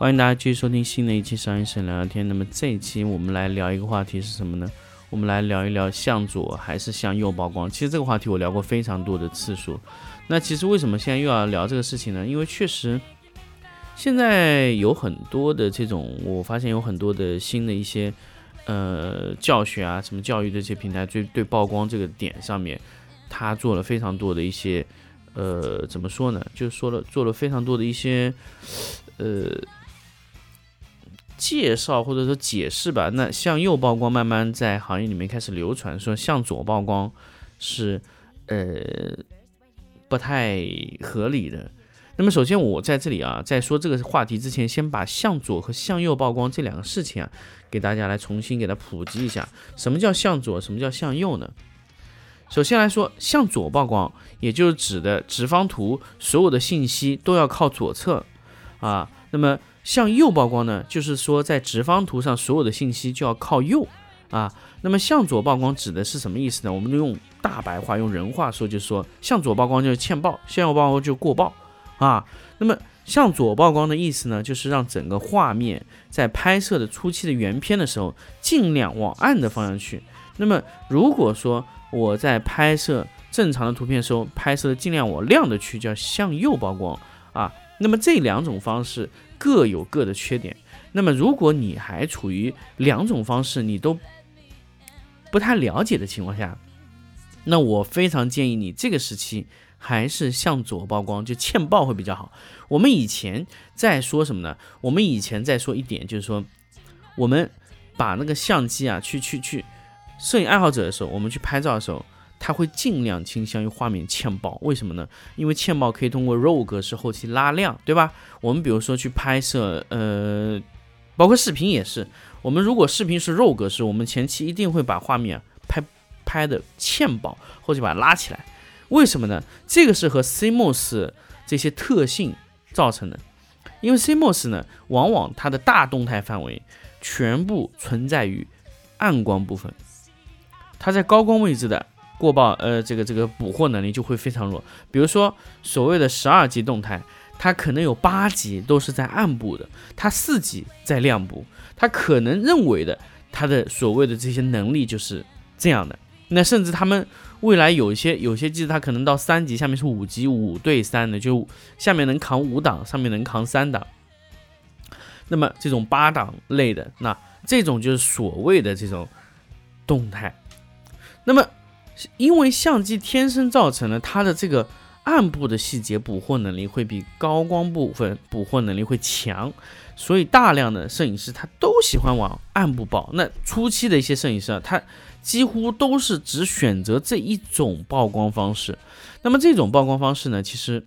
欢迎大家继续收听新的一期商业摄影聊聊天。那么这一期我们来聊一个话题是什么呢？我们来聊一聊向左还是向右曝光。其实这个话题我聊过非常多的次数。那其实为什么现在又要聊这个事情呢？因为确实现在有很多的这种，我发现有很多的新的一些呃教学啊，什么教育的这些平台，对对曝光这个点上面，它做了非常多的一些呃怎么说呢？就是说了做了非常多的一些呃。介绍或者说解释吧，那向右曝光慢慢在行业里面开始流传，说向左曝光是呃不太合理的。那么首先我在这里啊，在说这个话题之前，先把向左和向右曝光这两个事情啊，给大家来重新给它普及一下。什么叫向左？什么叫向右呢？首先来说，向左曝光，也就是指的直方图所有的信息都要靠左侧啊。那么向右曝光呢，就是说在直方图上所有的信息就要靠右啊。那么向左曝光指的是什么意思呢？我们用大白话、用人话说，就是说向左曝光就是欠曝，向右曝光就过曝啊。那么向左曝光的意思呢，就是让整个画面在拍摄的初期的原片的时候，尽量往暗的方向去。那么如果说我在拍摄正常的图片的时候，拍摄的尽量往亮的去，叫向右曝光啊。那么这两种方式各有各的缺点。那么如果你还处于两种方式你都不太了解的情况下，那我非常建议你这个时期还是向左曝光，就欠曝会比较好。我们以前在说什么呢？我们以前在说一点，就是说我们把那个相机啊，去去去，摄影爱好者的时候，我们去拍照的时候。它会尽量倾向于画面欠曝，为什么呢？因为欠曝可以通过 RAW 格式后期拉亮，对吧？我们比如说去拍摄，呃，包括视频也是，我们如果视频是 RAW 格式，我们前期一定会把画面拍拍的欠曝，后期把它拉起来。为什么呢？这个是和 CMOS 这些特性造成的，因为 CMOS 呢，往往它的大动态范围全部存在于暗光部分，它在高光位置的。过曝，呃，这个这个捕获能力就会非常弱。比如说所谓的十二级动态，它可能有八级都是在暗部的，它四级在亮部，它可能认为的它的所谓的这些能力就是这样的。那甚至他们未来有一些有些机子，它可能到三级，下面是五级五对三的，就下面能扛五档，上面能扛三档。那么这种八档类的，那这种就是所谓的这种动态。那么因为相机天生造成了它的这个暗部的细节捕获能力会比高光部分捕获能力会强，所以大量的摄影师他都喜欢往暗部曝。那初期的一些摄影师啊，他几乎都是只选择这一种曝光方式。那么这种曝光方式呢，其实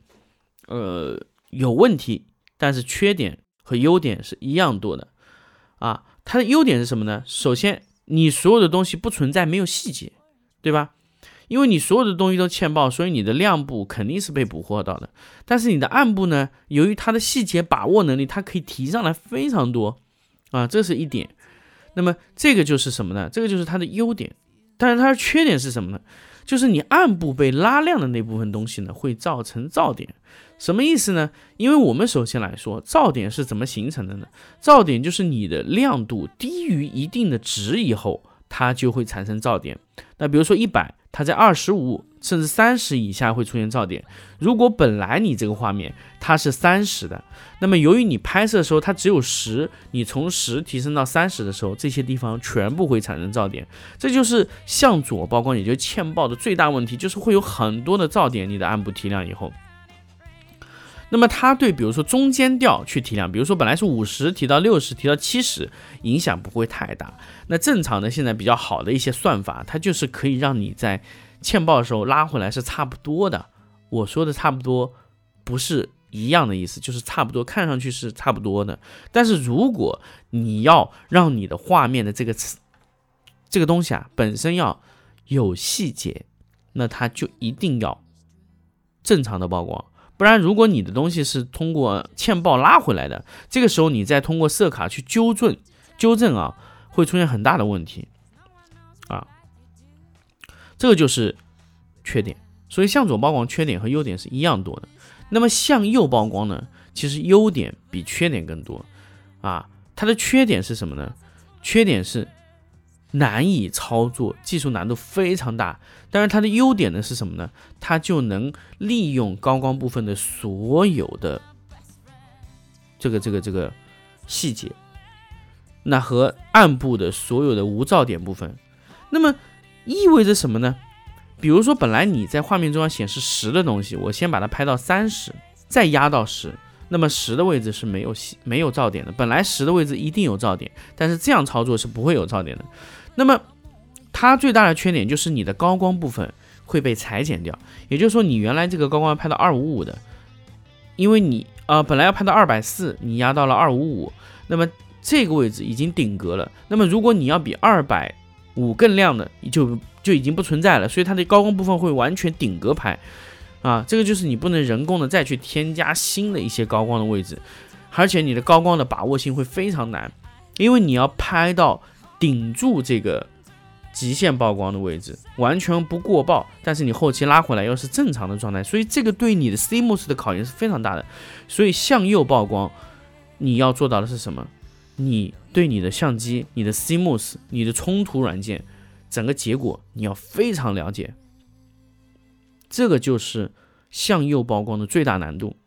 呃有问题，但是缺点和优点是一样多的啊。它的优点是什么呢？首先，你所有的东西不存在没有细节，对吧？因为你所有的东西都欠曝，所以你的亮部肯定是被捕获到的。但是你的暗部呢，由于它的细节把握能力，它可以提上来非常多啊，这是一点。那么这个就是什么呢？这个就是它的优点。但是它的缺点是什么呢？就是你暗部被拉亮的那部分东西呢，会造成噪点。什么意思呢？因为我们首先来说，噪点是怎么形成的呢？噪点就是你的亮度低于一定的值以后，它就会产生噪点。那比如说一百。它在二十五甚至三十以下会出现噪点。如果本来你这个画面它是三十的，那么由于你拍摄的时候它只有十，你从十提升到三十的时候，这些地方全部会产生噪点。这就是向左曝光，也就是欠曝的最大问题，就是会有很多的噪点。你的暗部提亮以后。那么它对，比如说中间调去提亮，比如说本来是五十提到六十，提到七十，影响不会太大。那正常的现在比较好的一些算法，它就是可以让你在欠曝的时候拉回来是差不多的。我说的差不多，不是一样的意思，就是差不多，看上去是差不多的。但是如果你要让你的画面的这个词这个东西啊本身要有细节，那它就一定要正常的曝光。不然，如果你的东西是通过嵌曝拉回来的，这个时候你再通过色卡去纠正纠正啊，会出现很大的问题啊。这个就是缺点。所以向左曝光缺点和优点是一样多的。那么向右曝光呢？其实优点比缺点更多啊。它的缺点是什么呢？缺点是难以操作，技术难度非常大。但是它的优点呢是什么呢？它就能利用高光部分的所有的这个这个这个细节，那和暗部的所有的无噪点部分，那么意味着什么呢？比如说，本来你在画面中要显示十的东西，我先把它拍到三十，再压到十，那么十的位置是没有没有噪点的。本来十的位置一定有噪点，但是这样操作是不会有噪点的。那么它最大的缺点就是你的高光部分会被裁剪掉，也就是说，你原来这个高光拍到二五五的，因为你呃本来要拍到二百四，你压到了二五五，那么这个位置已经顶格了。那么如果你要比二百五更亮的，就就已经不存在了，所以它的高光部分会完全顶格拍，啊，这个就是你不能人工的再去添加新的一些高光的位置，而且你的高光的把握性会非常难，因为你要拍到顶住这个极限曝光的位置，完全不过曝，但是你后期拉回来又是正常的状态，所以这个对你的 CMOS 的考验是非常大的。所以向右曝光，你要做到的是什么？你对你的相机、你的 CMOS、你的冲突软件。整个结果你要非常了解，这个就是向右曝光的最大难度，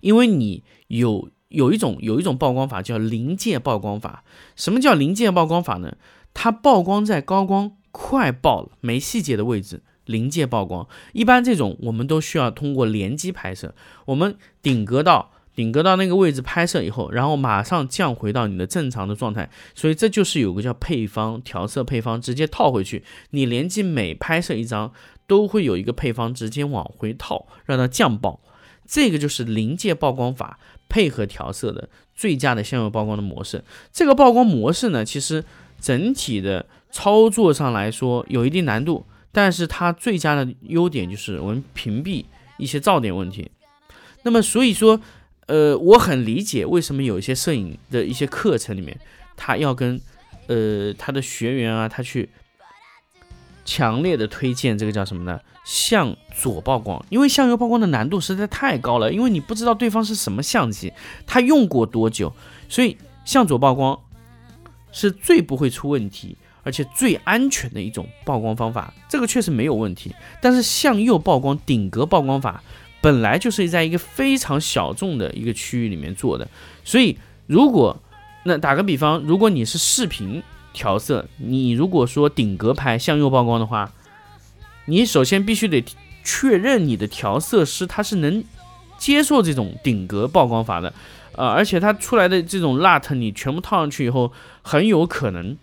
因为你有有一种有一种曝光法叫临界曝光法。什么叫临界曝光法呢？它曝光在高光快爆了没细节的位置，临界曝光。一般这种我们都需要通过连机拍摄，我们顶格到。顶格到那个位置拍摄以后，然后马上降回到你的正常的状态，所以这就是有个叫配方调色配方，直接套回去。你连机每拍摄一张，都会有一个配方直接往回套，让它降曝。这个就是临界曝光法配合调色的最佳的向右曝光的模式。这个曝光模式呢，其实整体的操作上来说有一定难度，但是它最佳的优点就是我们屏蔽一些噪点问题。那么所以说。呃，我很理解为什么有一些摄影的一些课程里面，他要跟呃他的学员啊，他去强烈的推荐这个叫什么呢？向左曝光，因为向右曝光的难度实在太高了，因为你不知道对方是什么相机，他用过多久，所以向左曝光是最不会出问题，而且最安全的一种曝光方法，这个确实没有问题。但是向右曝光顶格曝光法。本来就是在一个非常小众的一个区域里面做的，所以如果那打个比方，如果你是视频调色，你如果说顶格拍向右曝光的话，你首先必须得确认你的调色师他是能接受这种顶格曝光法的，呃，而且他出来的这种 LUT 你全部套上去以后，很有可能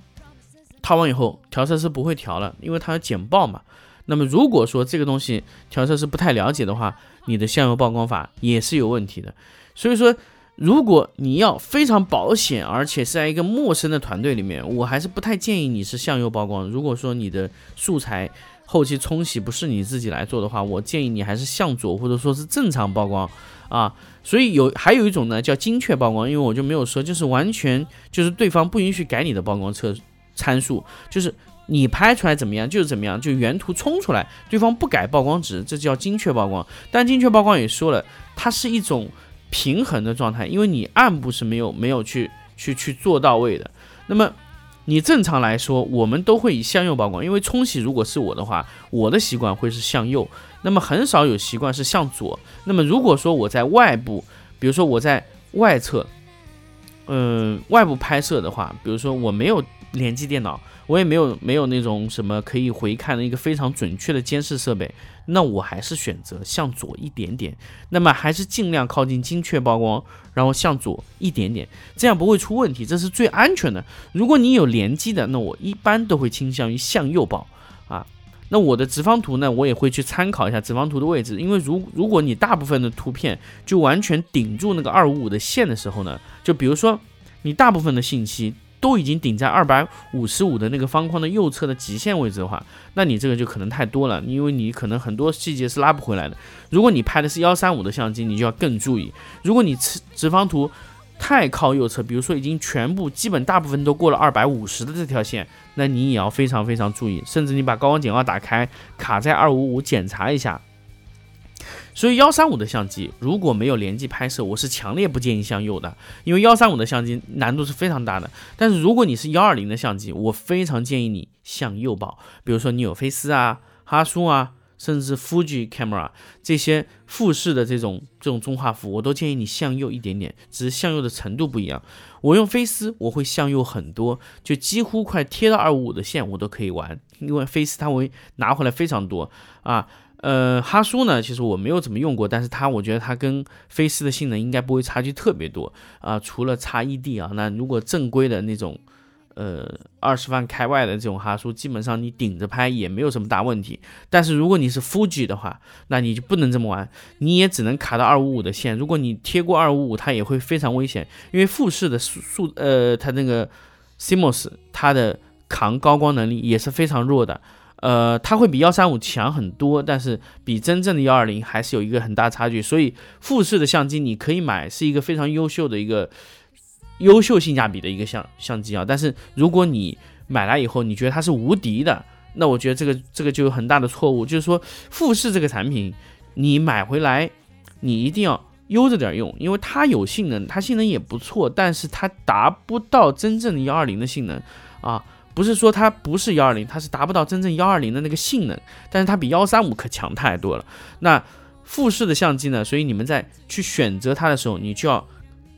套完以后调色师不会调了，因为它要剪报嘛。那么如果说这个东西调色师不太了解的话，你的向右曝光法也是有问题的。所以说，如果你要非常保险，而且是在一个陌生的团队里面，我还是不太建议你是向右曝光。如果说你的素材后期冲洗不是你自己来做的话，我建议你还是向左或者说是正常曝光啊。所以有还有一种呢叫精确曝光，因为我就没有说，就是完全就是对方不允许改你的曝光测参数，就是。你拍出来怎么样就是怎么样，就原图冲出来，对方不改曝光值，这叫精确曝光。但精确曝光也说了，它是一种平衡的状态，因为你暗部是没有没有去去去做到位的。那么你正常来说，我们都会以向右曝光，因为冲洗如果是我的话，我的习惯会是向右，那么很少有习惯是向左。那么如果说我在外部，比如说我在外侧，嗯，外部拍摄的话，比如说我没有联机电脑。我也没有没有那种什么可以回看的一个非常准确的监视设备，那我还是选择向左一点点，那么还是尽量靠近精确曝光，然后向左一点点，这样不会出问题，这是最安全的。如果你有连机的，那我一般都会倾向于向右曝啊。那我的直方图呢，我也会去参考一下直方图的位置，因为如如果你大部分的图片就完全顶住那个二五五的线的时候呢，就比如说你大部分的信息都已经顶在二百五十五的那个方框的右侧的极限位置的话，那你这个就可能太多了，因为你可能很多细节是拉不回来的。如果你拍的是幺三五的相机，你就要更注意。如果你直直方图太靠右侧，比如说已经全部基本大部分都过了二百五十的这条线，那你也要非常非常注意，甚至你把高光简化打开，卡在二五五检查一下。所以幺三五的相机如果没有连机拍摄，我是强烈不建议向右的，因为幺三五的相机难度是非常大的。但是如果你是幺二零的相机，我非常建议你向右抱，比如说你有菲斯啊、哈苏啊。甚至 Fuji camera 这些富士的这种这种中画幅，我都建议你向右一点点，只是向右的程度不一样。我用菲斯，我会向右很多，就几乎快贴到二五五的线，我都可以玩，因为菲斯它会拿回来非常多啊。呃，哈苏呢，其实我没有怎么用过，但是它我觉得它跟菲斯的性能应该不会差距特别多啊，除了差异地啊。那如果正规的那种。呃，二十万开外的这种哈苏，基本上你顶着拍也没有什么大问题。但是如果你是 Fuji 的话，那你就不能这么玩，你也只能卡到二五五的线。如果你贴过二五五，它也会非常危险，因为富士的数呃，它那个 CMOS 它的扛高光能力也是非常弱的。呃，它会比幺三五强很多，但是比真正的幺二零还是有一个很大差距。所以富士的相机你可以买，是一个非常优秀的一个。优秀性价比的一个相相机啊，但是如果你买来以后你觉得它是无敌的，那我觉得这个这个就有很大的错误。就是说富士这个产品，你买回来你一定要悠着点用，因为它有性能，它性能也不错，但是它达不到真正的幺二零的性能啊。不是说它不是幺二零，它是达不到真正幺二零的那个性能，但是它比幺三五可强太多了。那富士的相机呢？所以你们在去选择它的时候，你就要。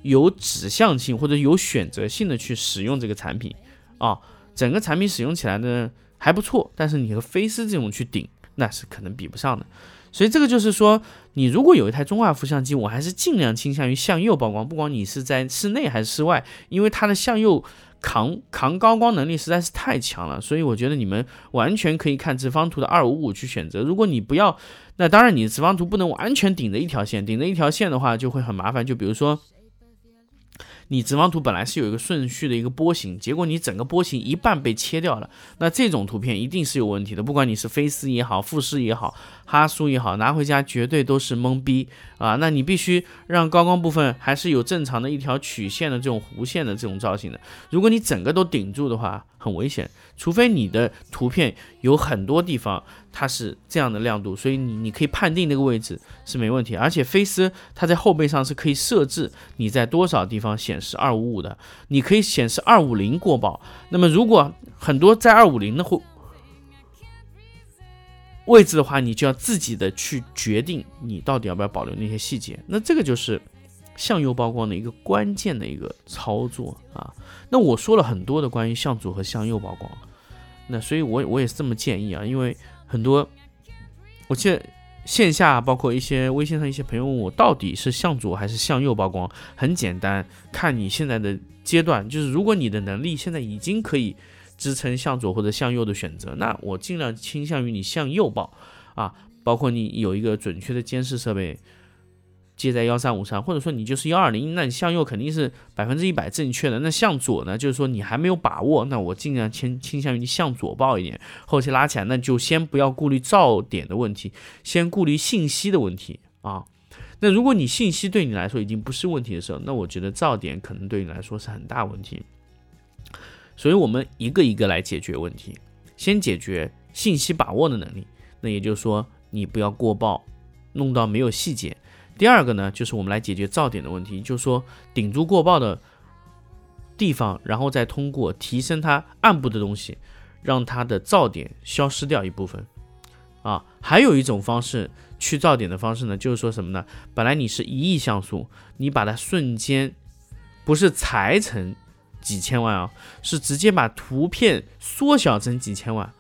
有指向性或者有选择性的去使用这个产品啊，整个产品使用起来呢还不错，但是你和菲斯这种去顶那是可能比不上的。所以这个就是说，你如果有一台中画幅相机，我还是尽量倾向于向右曝光，不管你是在室内还是室外，因为它的向右扛扛高光能力实在是太强了。所以我觉得你们完全可以看直方图的二五五去选择。如果你不要，那当然你直方图不能完全顶着一条线，顶着一条线的话就会很麻烦。就比如说。你直方图本来是有一个顺序的一个波形，结果你整个波形一半被切掉了，那这种图片一定是有问题的。不管你是菲斯也好，富士也好，哈苏也好，拿回家绝对都是懵逼啊！那你必须让高光部分还是有正常的一条曲线的这种弧线的这种造型的。如果你整个都顶住的话，很危险。除非你的图片有很多地方它是这样的亮度，所以你你可以判定那个位置是没问题。而且菲斯它在后背上是可以设置你在多少地方显示二五五的，你可以显示二五零过曝。那么如果很多在二五零的位位置的话，你就要自己的去决定你到底要不要保留那些细节。那这个就是向右曝光的一个关键的一个操作啊。那我说了很多的关于向左和向右曝光。那所以，我我也是这么建议啊，因为很多，我记得线下包括一些微信上一些朋友问我，到底是向左还是向右曝光？很简单，看你现在的阶段，就是如果你的能力现在已经可以支撑向左或者向右的选择，那我尽量倾向于你向右报啊，包括你有一个准确的监视设备。接在幺三五上，或者说你就是幺二零，那你向右肯定是百分之一百正确的。那向左呢，就是说你还没有把握，那我尽量倾倾向于你向左报一点，后期拉起来，那就先不要顾虑噪点的问题，先顾虑信息的问题啊。那如果你信息对你来说已经不是问题的时候，那我觉得噪点可能对你来说是很大问题。所以我们一个一个来解决问题，先解决信息把握的能力，那也就是说你不要过曝，弄到没有细节。第二个呢，就是我们来解决噪点的问题，就是说顶住过曝的地方，然后再通过提升它暗部的东西，让它的噪点消失掉一部分。啊，还有一种方式去噪点的方式呢，就是说什么呢？本来你是一亿像素，你把它瞬间不是裁成几千万啊，是直接把图片缩小成几千万，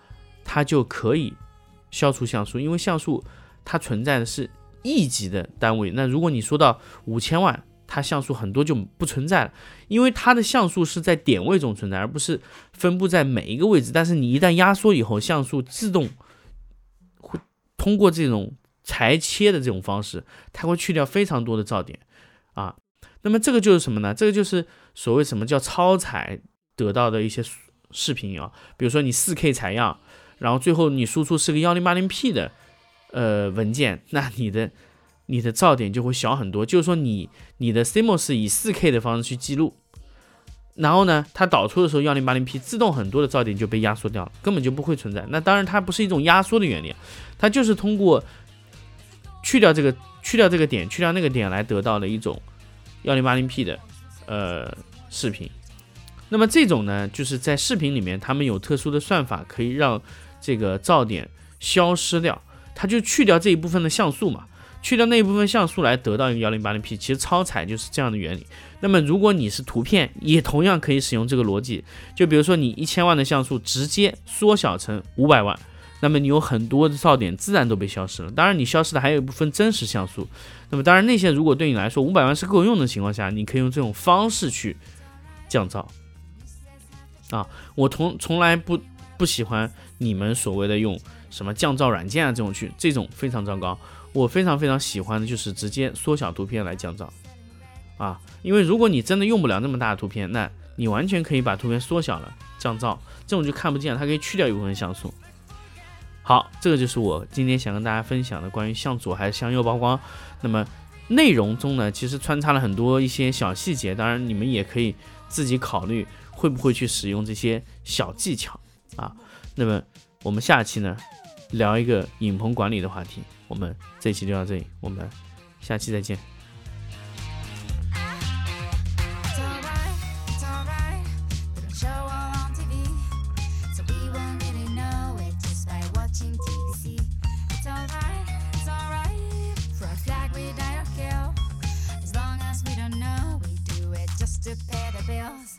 它就可以消除像素，因为像素它存在的是。亿级的单位，那如果你说到五千万，它像素很多就不存在了，因为它的像素是在点位中存在，而不是分布在每一个位置。但是你一旦压缩以后，像素自动会通过这种裁切的这种方式，它会去掉非常多的噪点啊。那么这个就是什么呢？这个就是所谓什么叫超采得到的一些视频啊，比如说你 4K 采样，然后最后你输出是个 1080P 的呃文件，那你的你的噪点就会小很多。就是说你你的 CMOS 以 4K 的方式去记录，然后呢，它导出的时候 1080P 自动很多的噪点就被压缩掉了，根本就不会存在。那当然它不是一种压缩的原理，它就是通过去掉这个去掉这个点去掉那个点来得到的一种。幺零八零 P 的呃视频，那么这种呢，就是在视频里面，他们有特殊的算法，可以让这个噪点消失掉，它就去掉这一部分的像素嘛，去掉那一部分像素来得到一个幺零八零 P。其实超采就是这样的原理。那么如果你是图片，也同样可以使用这个逻辑，就比如说你一千万的像素直接缩小成五百万。那么你有很多的噪点自然都被消失了，当然你消失的还有一部分真实像素。那么当然那些如果对你来说五百万是够用的情况下，你可以用这种方式去降噪。啊，我从从来不不喜欢你们所谓的用什么降噪软件啊这种去，这种非常糟糕。我非常非常喜欢的就是直接缩小图片来降噪。啊，因为如果你真的用不了那么大的图片，那你完全可以把图片缩小了降噪，这种就看不见，它可以去掉一部分像素。好，这个就是我今天想跟大家分享的关于向左还是向右曝光。那么内容中呢，其实穿插了很多一些小细节，当然你们也可以自己考虑会不会去使用这些小技巧啊。那么我们下期呢聊一个影棚管理的话题，我们这期就到这里，我们下期再见。feels